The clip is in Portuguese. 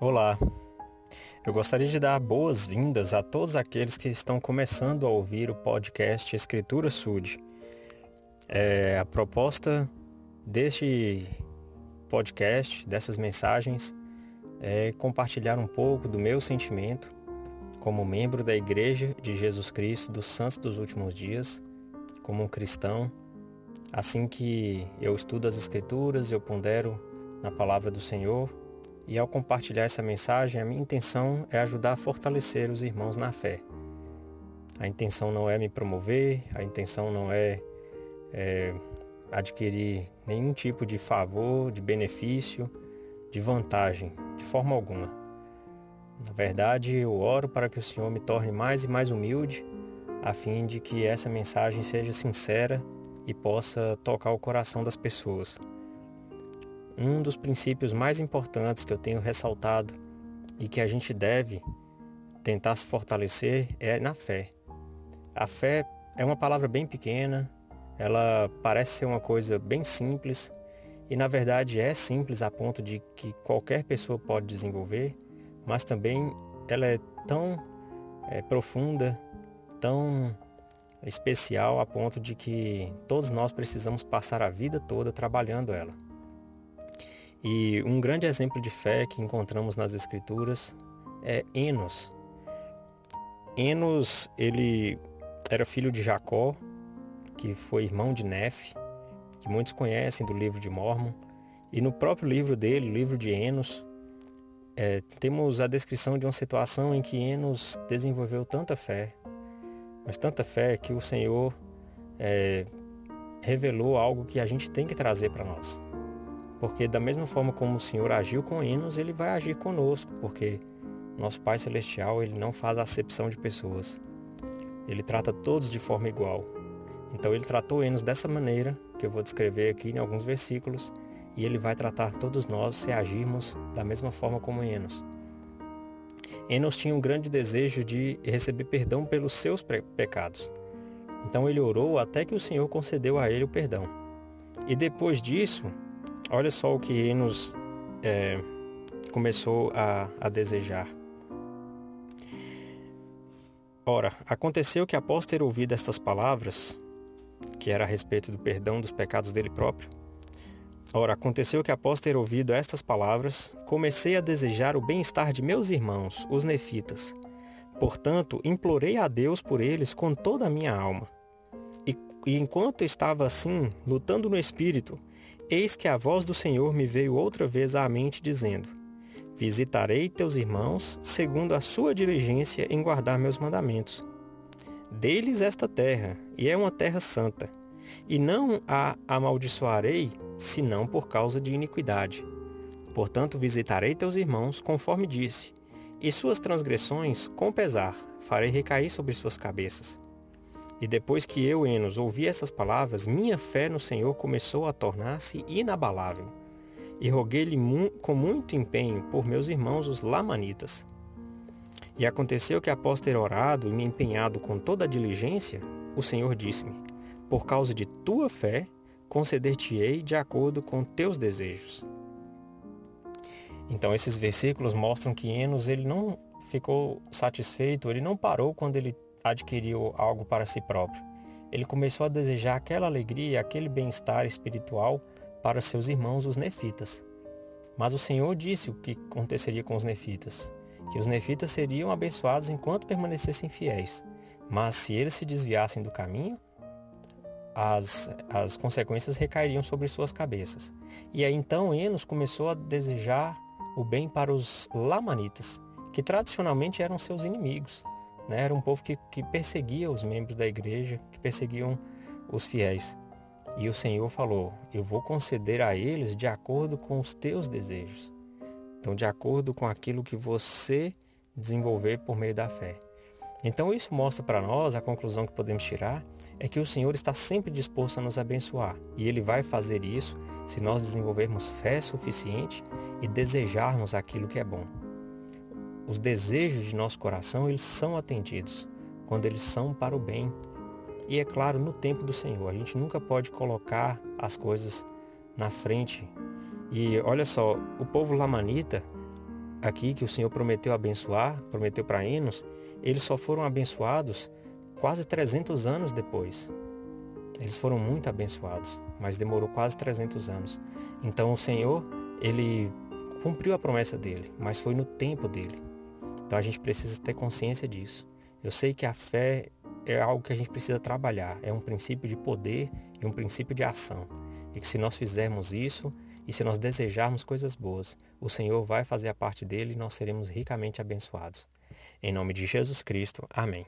Olá, eu gostaria de dar boas-vindas a todos aqueles que estão começando a ouvir o podcast Escritura Sud. É, a proposta deste podcast, dessas mensagens, é compartilhar um pouco do meu sentimento como membro da Igreja de Jesus Cristo dos Santos dos Últimos Dias, como um cristão. Assim que eu estudo as Escrituras, eu pondero na palavra do Senhor e ao compartilhar essa mensagem, a minha intenção é ajudar a fortalecer os irmãos na fé. A intenção não é me promover, a intenção não é, é adquirir nenhum tipo de favor, de benefício, de vantagem, de forma alguma. Na verdade, eu oro para que o Senhor me torne mais e mais humilde, a fim de que essa mensagem seja sincera e possa tocar o coração das pessoas. Um dos princípios mais importantes que eu tenho ressaltado e que a gente deve tentar se fortalecer é na fé. A fé é uma palavra bem pequena, ela parece ser uma coisa bem simples e na verdade é simples a ponto de que qualquer pessoa pode desenvolver, mas também ela é tão é, profunda, tão especial a ponto de que todos nós precisamos passar a vida toda trabalhando ela. E um grande exemplo de fé que encontramos nas escrituras é Enos. Enos, ele era filho de Jacó, que foi irmão de Nefe, que muitos conhecem do livro de Mormon. E no próprio livro dele, o livro de Enos, é, temos a descrição de uma situação em que Enos desenvolveu tanta fé, mas tanta fé que o Senhor é, revelou algo que a gente tem que trazer para nós. Porque da mesma forma como o Senhor agiu com Enos, ele vai agir conosco, porque nosso Pai Celestial, ele não faz acepção de pessoas. Ele trata todos de forma igual. Então ele tratou Enos dessa maneira, que eu vou descrever aqui em alguns versículos, e ele vai tratar todos nós se agirmos da mesma forma como Enos. Enos tinha um grande desejo de receber perdão pelos seus pecados. Então ele orou até que o Senhor concedeu a ele o perdão. E depois disso, Olha só o que Enos é, começou a, a desejar. Ora, aconteceu que após ter ouvido estas palavras, que era a respeito do perdão dos pecados dele próprio, ora, aconteceu que após ter ouvido estas palavras, comecei a desejar o bem-estar de meus irmãos, os nefitas. Portanto, implorei a Deus por eles com toda a minha alma. E, e enquanto estava assim, lutando no espírito, Eis que a voz do Senhor me veio outra vez à mente, dizendo: Visitarei teus irmãos, segundo a sua diligência em guardar meus mandamentos. Dei-lhes esta terra, e é uma terra santa, e não a amaldiçoarei, senão por causa de iniquidade. Portanto, visitarei teus irmãos, conforme disse, e suas transgressões, com pesar, farei recair sobre suas cabeças. E depois que eu, Enos, ouvi essas palavras, minha fé no Senhor começou a tornar-se inabalável. E roguei-lhe mu com muito empenho por meus irmãos os Lamanitas. E aconteceu que após ter orado e me empenhado com toda a diligência, o Senhor disse-me: Por causa de tua fé, conceder-te-ei de acordo com teus desejos. Então esses versículos mostram que Enos ele não ficou satisfeito, ele não parou quando ele adquiriu algo para si próprio. Ele começou a desejar aquela alegria, aquele bem-estar espiritual para seus irmãos, os nefitas. Mas o Senhor disse o que aconteceria com os nefitas: que os nefitas seriam abençoados enquanto permanecessem fiéis. Mas se eles se desviassem do caminho, as, as consequências recairiam sobre suas cabeças. E aí então Enos começou a desejar o bem para os Lamanitas, que tradicionalmente eram seus inimigos. Né? Era um povo que, que perseguia os membros da igreja, que perseguiam os fiéis. E o Senhor falou: Eu vou conceder a eles de acordo com os teus desejos. Então, de acordo com aquilo que você desenvolver por meio da fé. Então, isso mostra para nós a conclusão que podemos tirar é que o Senhor está sempre disposto a nos abençoar. E Ele vai fazer isso se nós desenvolvermos fé suficiente e desejarmos aquilo que é bom. Os desejos de nosso coração, eles são atendidos quando eles são para o bem. E é claro, no tempo do Senhor, a gente nunca pode colocar as coisas na frente E olha só, o povo lamanita, aqui que o Senhor prometeu abençoar, prometeu para Enos, eles só foram abençoados quase 300 anos depois. Eles foram muito abençoados, mas demorou quase 300 anos. Então o Senhor, ele cumpriu a promessa dele, mas foi no tempo dele. Então a gente precisa ter consciência disso. Eu sei que a fé é algo que a gente precisa trabalhar, é um princípio de poder e um princípio de ação. E que se nós fizermos isso e se nós desejarmos coisas boas, o Senhor vai fazer a parte dele e nós seremos ricamente abençoados. Em nome de Jesus Cristo, amém.